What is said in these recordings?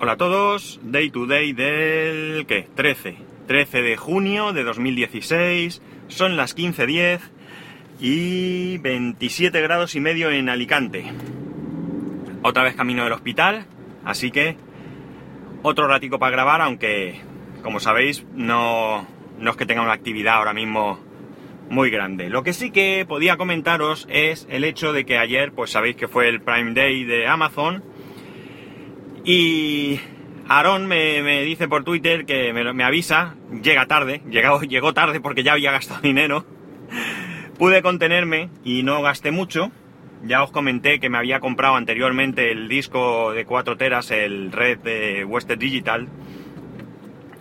Hola a todos, Day to Day del... ¿qué? 13. 13 de junio de 2016, son las 15.10 y 27 grados y medio en Alicante. Otra vez camino del hospital, así que otro ratico para grabar, aunque como sabéis no, no es que tenga una actividad ahora mismo muy grande. Lo que sí que podía comentaros es el hecho de que ayer, pues sabéis que fue el Prime Day de Amazon y Aaron me, dice por Twitter que me, avisa, llega tarde, llegó, llegó tarde porque ya había gastado dinero. Pude contenerme y no gasté mucho. Ya os comenté que me había comprado anteriormente el disco de 4 teras, el Red de Western Digital.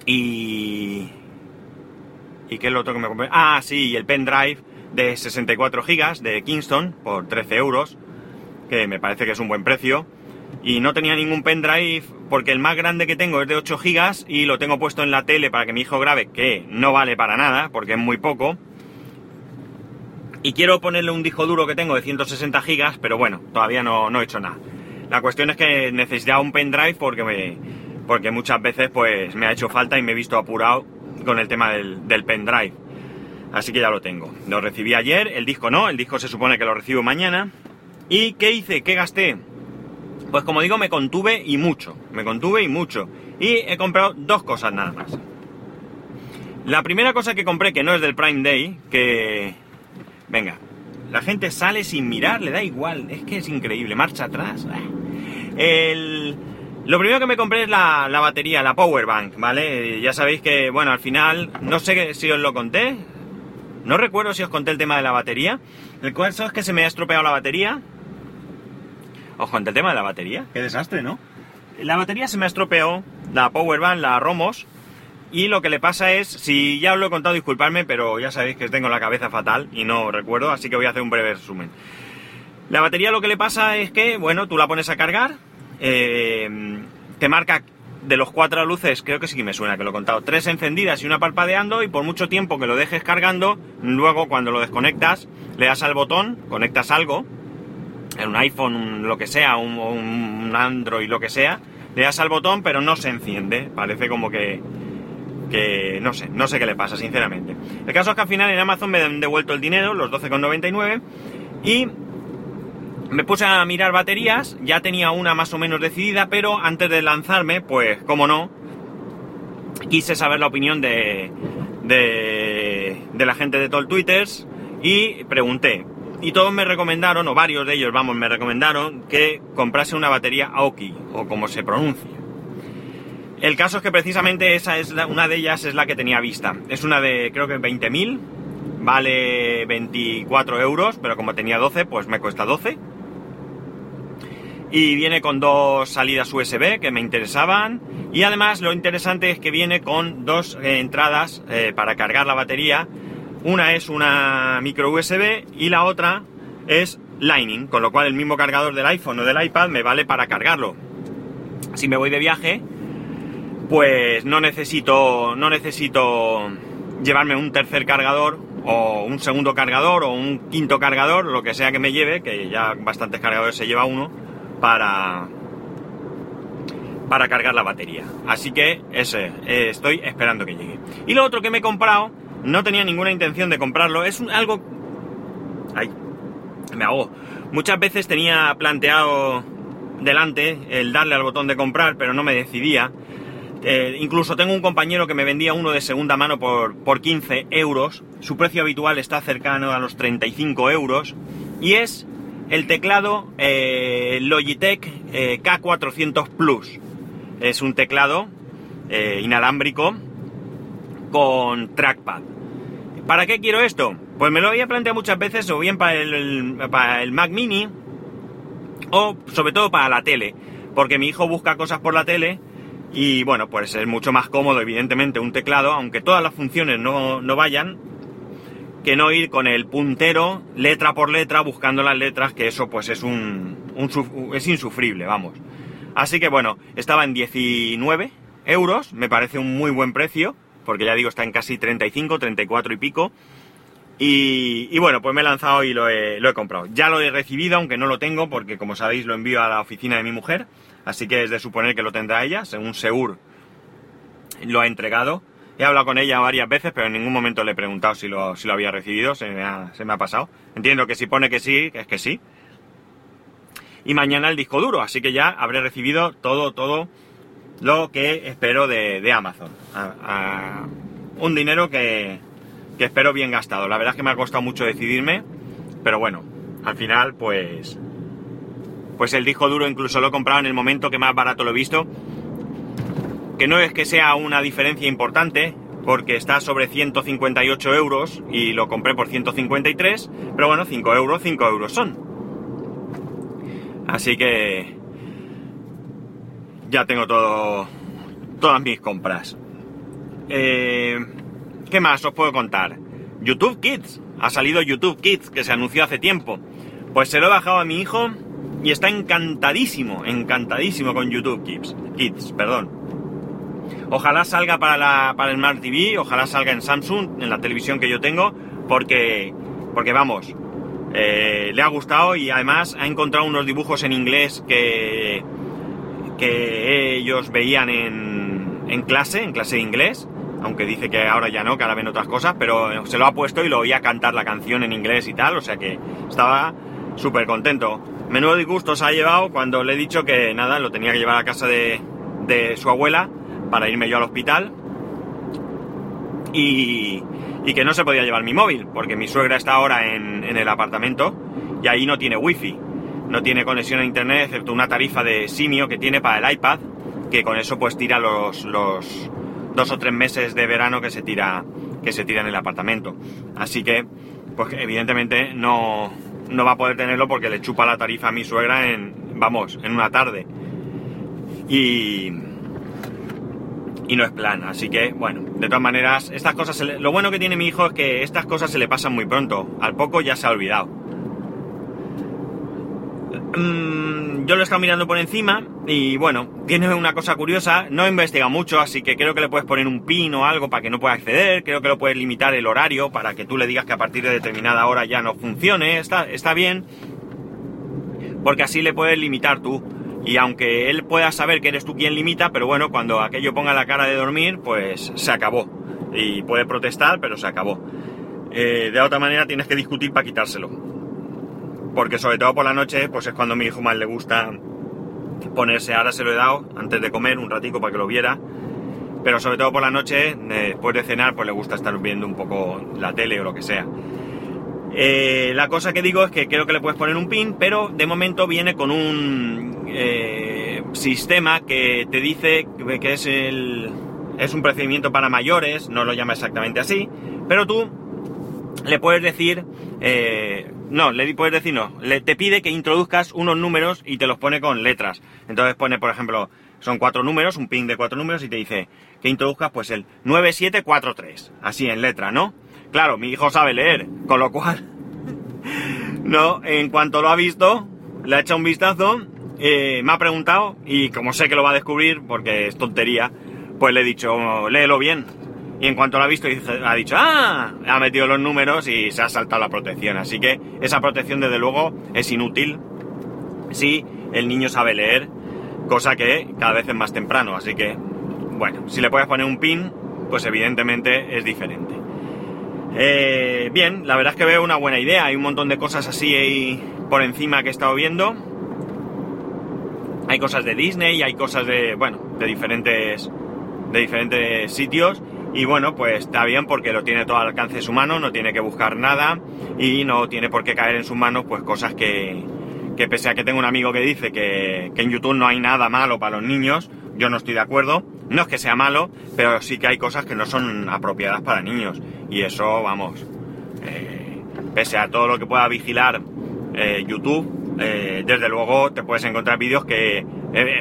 Y... ¿Y qué es lo otro que me compré? Ah, sí, el pendrive de 64 GB de Kingston por 13 euros, que me parece que es un buen precio y no tenía ningún pendrive porque el más grande que tengo es de 8 GB y lo tengo puesto en la tele para que mi hijo grabe, que no vale para nada porque es muy poco. Y quiero ponerle un disco duro que tengo de 160 GB, pero bueno, todavía no, he hecho nada. La cuestión es que necesitaba un pendrive porque, me, porque muchas veces pues me ha hecho falta y me he visto apurado con el tema del, del pendrive. Así que ya lo tengo. Lo recibí ayer, el disco no, el disco se supone que lo recibo mañana. ¿Y qué hice? ¿Qué gasté? Pues como digo, me contuve y mucho, me contuve y mucho. Y he comprado dos cosas nada más. La primera cosa que compré, que no es del Prime Day, que... Venga, la gente sale sin mirar, le da igual, es que es increíble, marcha atrás. El... Lo primero que me compré es la, la batería, la Power Bank, ¿vale? Ya sabéis que, bueno, al final, no sé si os lo conté, no recuerdo si os conté el tema de la batería. El caso es que se me ha estropeado la batería, Ojo, ante el tema de la batería. Qué desastre, ¿no? La batería se me estropeó, la Powerbank, la Romos, y lo que le pasa es, si ya os lo he contado, disculpadme, pero ya sabéis que tengo la cabeza fatal y no recuerdo, así que voy a hacer un breve resumen. La batería lo que le pasa es que, bueno, tú la pones a cargar, eh, te marca de los cuatro luces, creo que sí que me suena que lo he contado, tres encendidas y una parpadeando y por mucho tiempo que lo dejes cargando, luego cuando lo desconectas, le das al botón, conectas algo, un iPhone, lo que sea, un, un Android, lo que sea, le das al botón pero no se enciende. Parece como que, que no sé, no sé qué le pasa, sinceramente. El caso es que al final en Amazon me han devuelto el dinero, los 12,99, y me puse a mirar baterías, ya tenía una más o menos decidida, pero antes de lanzarme, pues, como no, quise saber la opinión de, de, de la gente de Tall Twitters y pregunté, y todos me recomendaron, o varios de ellos, vamos, me recomendaron que comprase una batería Aoki, o como se pronuncia. El caso es que precisamente esa es una de ellas es la que tenía vista. Es una de creo que 20.000, vale 24 euros, pero como tenía 12, pues me cuesta 12. Y viene con dos salidas USB que me interesaban. Y además lo interesante es que viene con dos eh, entradas eh, para cargar la batería una es una micro USB y la otra es Lightning, con lo cual el mismo cargador del iPhone o del iPad me vale para cargarlo. Si me voy de viaje, pues no necesito, no necesito llevarme un tercer cargador o un segundo cargador o un quinto cargador, lo que sea que me lleve, que ya bastantes cargadores se lleva uno, para, para cargar la batería. Así que ese, eh, estoy esperando que llegue. Y lo otro que me he comprado no tenía ninguna intención de comprarlo. Es algo... Ay, me hago. Muchas veces tenía planteado delante el darle al botón de comprar, pero no me decidía. Eh, incluso tengo un compañero que me vendía uno de segunda mano por, por 15 euros. Su precio habitual está cercano a los 35 euros. Y es el teclado eh, Logitech eh, K400 Plus. Es un teclado inalámbrico con trackpad. ¿Para qué quiero esto? Pues me lo había planteado muchas veces, o bien para el, para el Mac Mini, o sobre todo para la tele, porque mi hijo busca cosas por la tele y bueno, pues es mucho más cómodo, evidentemente, un teclado, aunque todas las funciones no, vayan, que no ir con el puntero letra por letra buscando las letras, que eso pues es un, un es insufrible, vamos. Así que bueno, estaba en 19 euros, me parece un muy buen precio porque ya digo, está en casi 35, 34 y pico. Y, bueno, pues me he lanzado y lo he, comprado. Ya lo he recibido, aunque no lo tengo, porque como sabéis lo envío a la oficina de mi mujer, así que es de suponer que lo tendrá ella, según Seur lo ha entregado. He hablado con ella varias veces, pero en ningún momento le he preguntado si lo, había recibido, se me, ha, se me ha pasado. Entiendo que si pone que sí, es que sí. Y mañana el disco duro, así que ya habré recibido todo, todo lo que espero de, Amazon. un dinero que, que espero bien gastado. La verdad es que me ha costado mucho decidirme, pero bueno, al final pues... Pues el disco duro incluso lo he comprado en el momento que más barato lo he visto. Que no es que sea una diferencia importante, porque está sobre 158 euros y lo compré por 153, pero bueno, 5 euros, 5 euros son. Así que ya tengo todo, todas mis compras. Eh, ¿Qué más os puedo contar? YouTube Kids. Ha salido YouTube Kids, que se anunció hace tiempo. Pues se lo he bajado a mi hijo y está encantadísimo, encantadísimo con YouTube Kids. Kids, perdón. Ojalá salga para, la, para el Smart TV, ojalá salga en Samsung, en la televisión que yo tengo, porque, porque vamos, eh, le ha gustado y además ha encontrado unos dibujos en inglés que, que ellos veían en, clase, en clase de inglés, aunque dice que ahora ya no, que ahora ven otras cosas, pero se lo ha puesto y lo oía cantar la canción en inglés y tal, o sea que estaba súper contento. Menudo disgusto se ha llevado cuando le he dicho que nada, lo tenía que llevar a casa de, su abuela para irme yo al hospital y, y, que no se podía llevar mi móvil, porque mi suegra está ahora en, en el apartamento y ahí no tiene wifi, no tiene conexión a internet excepto una tarifa de simio que tiene para el iPad, que con eso pues tira los, los dos o tres meses de verano que se tira, que se tira en el apartamento. Así que, pues evidentemente no, no va a poder tenerlo porque le chupa la tarifa a mi suegra en, vamos, en una tarde. Y, y no es plan. Así que, bueno, de todas maneras, estas cosas, lo bueno que tiene mi hijo es que estas cosas se le pasan muy pronto. Al poco ya se ha olvidado. Mm, yo lo he estado mirando por encima y bueno, tiene una cosa curiosa, no investiga mucho, así que creo que le puedes poner un pin o algo para que no pueda acceder, creo que lo puedes limitar el horario para que tú le digas que a partir de determinada hora ya no funcione, está, está bien, porque así le puedes limitar tú. Y aunque él pueda saber que eres tú quien limita, pero bueno, cuando aquello ponga la cara de dormir, pues se acabó. Y puede protestar, pero se acabó. Eh, de otra manera tienes que discutir para quitárselo porque sobre todo por la noche, pues es cuando a mi hijo más le gusta ponerse, ahora se lo he dado antes de comer un ratico para que lo viera, pero sobre todo por la noche, después de cenar, pues le gusta estar viendo un poco la tele o lo que sea. Eh, la cosa que digo es que creo que le puedes poner un pin, pero de momento viene con un eh, sistema que te dice que es, el, es un procedimiento para mayores, no lo llama exactamente así, pero tú le puedes decir eh, no, le puedes decir no. Le, te pide que introduzcas unos números y te los pone con letras. Entonces pone, por ejemplo, son cuatro números, un pin de cuatro números y te dice que introduzcas pues el 9743. Así en letra, ¿no? Claro, mi hijo sabe leer, con lo cual... no, en cuanto lo ha visto, le ha echado un vistazo, eh, me ha preguntado y como sé que lo va a descubrir porque es tontería, pues le he dicho, léelo bien. Y en cuanto lo ha visto, ha dicho, ¡ah! Ha metido los números y se ha saltado la protección. Así que esa protección, desde luego, es inútil si el niño sabe leer, cosa que cada vez es más temprano. Así que, bueno, si le puedes poner un pin, pues evidentemente es diferente. Eh, bien, la verdad es que veo una buena idea. Hay un montón de cosas así ahí por encima que he estado viendo. Hay cosas de Disney, hay cosas de, bueno, de diferentes, de diferentes sitios. Y bueno, pues está bien porque lo tiene todo al alcance de su mano, no tiene que buscar nada y no tiene por qué caer en sus manos pues cosas que, que pese a que tengo un amigo que dice que, en YouTube no hay nada malo para los niños, yo no estoy de acuerdo. No es que sea malo, pero sí que hay cosas que no son apropiadas para niños. Y eso, vamos, eh, pese a todo lo que pueda vigilar eh, YouTube, eh, desde luego te puedes encontrar vídeos que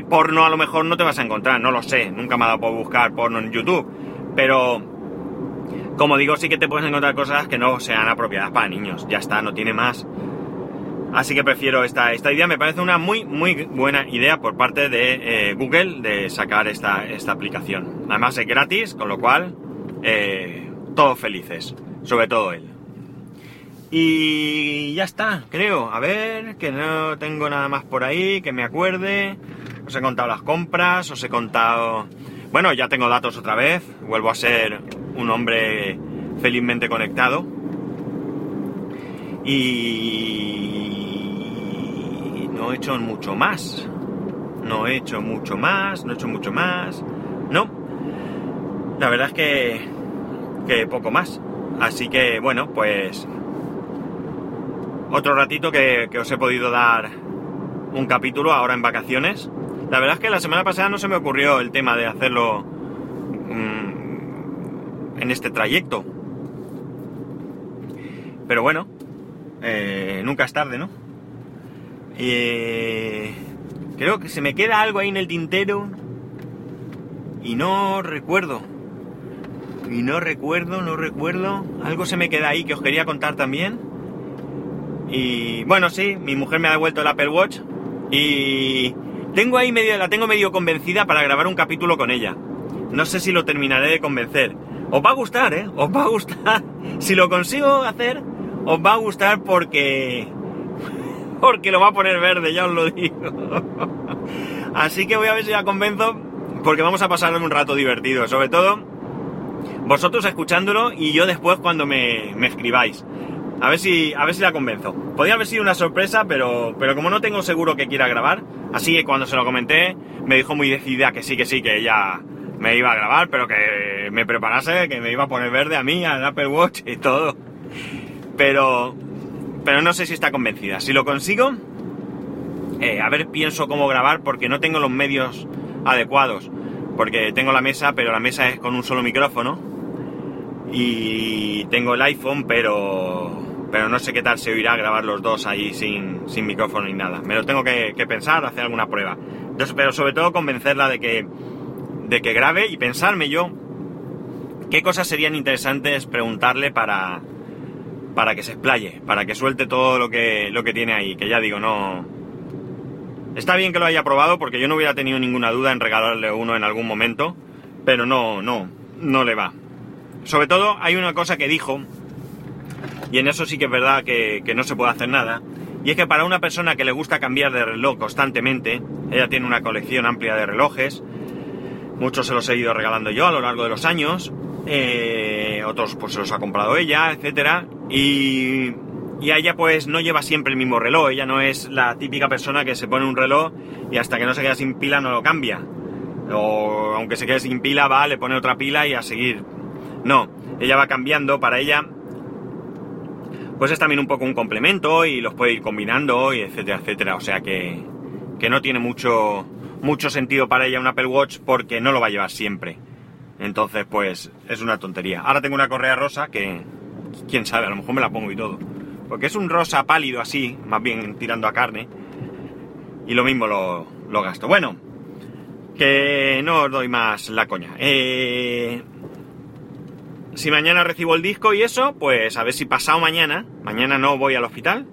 porno a lo mejor no te vas a encontrar, no lo sé, nunca me ha dado por buscar porno en YouTube pero, como digo, sí que te puedes encontrar cosas que no sean apropiadas para niños. Ya está, no tiene más. Así que prefiero esta, esta idea. Me parece una muy, muy buena idea por parte de eh, Google de sacar esta, esta aplicación. Además es gratis, con lo cual, eh, todos felices. Sobre todo él. Y ya está, creo. A ver, que no tengo nada más por ahí, que me acuerde. Os he contado las compras, os he contado... Bueno, ya tengo datos otra vez, vuelvo a ser un hombre felizmente conectado. Y no he hecho mucho más. No he hecho mucho más, no he hecho mucho más. No. La verdad es que, que poco más. Así que bueno, pues otro ratito que, os he podido dar un capítulo ahora en vacaciones. La verdad es que la semana pasada no se me ocurrió el tema de hacerlo mm, en este trayecto. Pero bueno, eh, nunca es tarde, ¿no? Eh, creo que se me queda algo ahí en el tintero y no recuerdo. Y no recuerdo, no recuerdo. Algo se me queda ahí que os quería contar también. Y bueno, sí, mi mujer me ha devuelto el Apple Watch y tengo ahí medio, la tengo medio convencida para grabar un capítulo con ella. No sé si lo terminaré de convencer. Os va a gustar, ¿eh? Os va a gustar. Si lo consigo hacer, os va a gustar porque... Porque lo va a poner verde, ya os lo digo. Así que voy a ver si la convenzo porque vamos a pasar un rato divertido. Sobre todo vosotros escuchándolo y yo después cuando me, me escribáis. A ver si, a ver si la convenzo. Podría haber sido una sorpresa, pero, pero como no tengo seguro que quiera grabar, así que cuando se lo comenté, me dijo muy decidida que sí, que sí, que ella me iba a grabar, pero que me preparase, que me iba a poner verde a mí, al Apple Watch y todo. Pero, pero no sé si está convencida. Si lo consigo, eh, a ver, pienso cómo grabar porque no tengo los medios adecuados. Porque tengo la mesa, pero la mesa es con un solo micrófono. Y tengo el iPhone, pero pero no sé qué tal se oirá grabar los dos ahí sin, micrófono ni nada. Me lo tengo que, pensar, hacer alguna prueba. pero sobre todo convencerla de que, de que grabe y pensarme yo qué cosas serían interesantes preguntarle para, para que se explaye, para que suelte todo lo que, lo que tiene ahí. Que ya digo, no... Está bien que lo haya probado porque yo no hubiera tenido ninguna duda en regalarle uno en algún momento, pero no, no, no le va. Sobre todo hay una cosa que dijo y en eso sí que es verdad que, no se puede hacer nada. Y es que para una persona que le gusta cambiar de reloj constantemente, ella tiene una colección amplia de relojes, muchos se los he ido regalando yo a lo largo de los años, eh, otros pues se los ha comprado ella, etcétera, y, y a ella pues no lleva siempre el mismo reloj, ella no es la típica persona que se pone un reloj y hasta que no se queda sin pila no lo cambia. O aunque se quede sin pila va, le pone otra pila y a seguir. No, ella va cambiando, para ella pues es también un poco un complemento y los puede ir combinando y etcétera, etcétera. O sea que, que no tiene mucho, mucho sentido para ella un Apple Watch porque no lo va a llevar siempre. Entonces, pues es una tontería. Ahora tengo una correa rosa que, quién sabe, a lo mejor me la pongo y todo. Porque es un rosa pálido así, más bien tirando a carne. Y lo mismo lo, lo gasto. Bueno, que no os doy más la coña. Eh, si mañana recibo el disco y eso, pues a ver si pasado mañana, mañana no voy al hospital,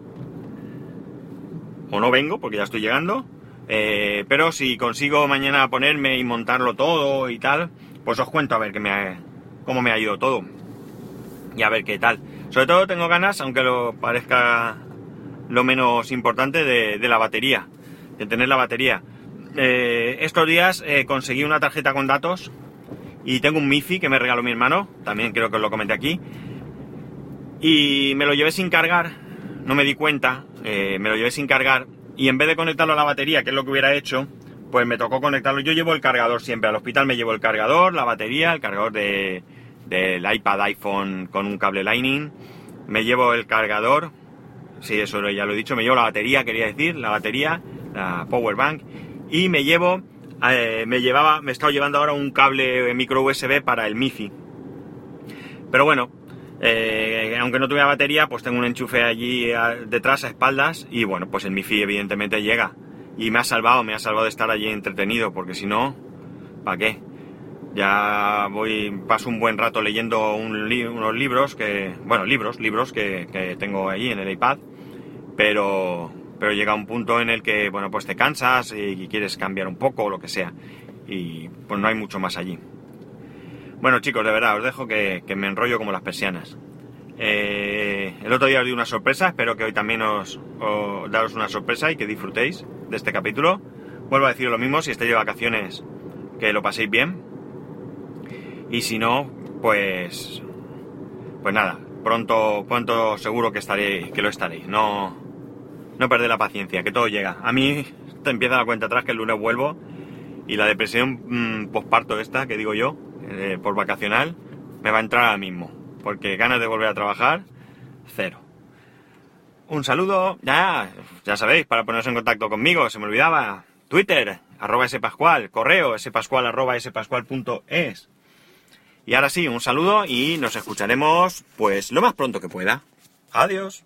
o no vengo porque ya estoy llegando, eh, pero si consigo mañana ponerme y montarlo todo y tal, pues os cuento a ver me cómo me ha ido todo y a ver qué tal. Sobre todo tengo ganas, aunque lo parezca lo menos importante, de, la batería, de tener la batería. Eh, estos días eh, conseguí una tarjeta con datos y tengo un MIFI que me regaló mi hermano, también creo que os lo comenté aquí. Y me lo llevé sin cargar, no me di cuenta, eh, me lo llevé sin cargar. Y en vez de conectarlo a la batería, que es lo que hubiera hecho, pues me tocó conectarlo. Yo llevo el cargador siempre, al hospital me llevo el cargador, la batería, el cargador de, del iPad, iPhone con un cable Lightning. Me llevo el cargador, sí, eso ya lo he dicho, me llevo la batería, quería decir, la batería, la power bank. Y me llevo eh, me llevaba, me estaba llevando ahora un cable micro USB para el MIFI. Pero bueno, eh, aunque no tuviera batería, pues tengo un enchufe allí detrás a espaldas y bueno, pues el MIFI evidentemente llega. Y me ha salvado, me ha salvado de estar allí entretenido, porque si no, ¿para qué? Ya voy, paso un buen rato leyendo unos libros que, bueno, libros, libros que, que tengo allí en el iPad, pero, pero llega un punto en el que, bueno, pues te cansas y quieres cambiar un poco o lo que sea. Y pues no hay mucho más allí. Bueno chicos, de verdad, os dejo que, me enrollo como las persianas. Eh, el otro día os di una sorpresa, espero que hoy también os, daros una sorpresa y que disfrutéis de este capítulo. Vuelvo a decir lo mismo, si estáis de vacaciones, que lo paséis bien. Y si no, pues... Pues nada, pronto, pronto seguro que estaréis, que lo estaréis. No, no perder la paciencia, que todo llega. A mí te empieza la cuenta atrás que el lunes vuelvo y la depresión mm, posparto esta, que digo yo, eh, por vacacional, me va a entrar ahora mismo. Porque ganas de volver a trabajar, cero. Un saludo, ya, ya sabéis, para poneros en contacto conmigo, se me olvidaba, Twitter, arroba spascual, correo spascual arroba spascual.es. Y ahora sí, un saludo y nos escucharemos pues lo más pronto que pueda. Adiós.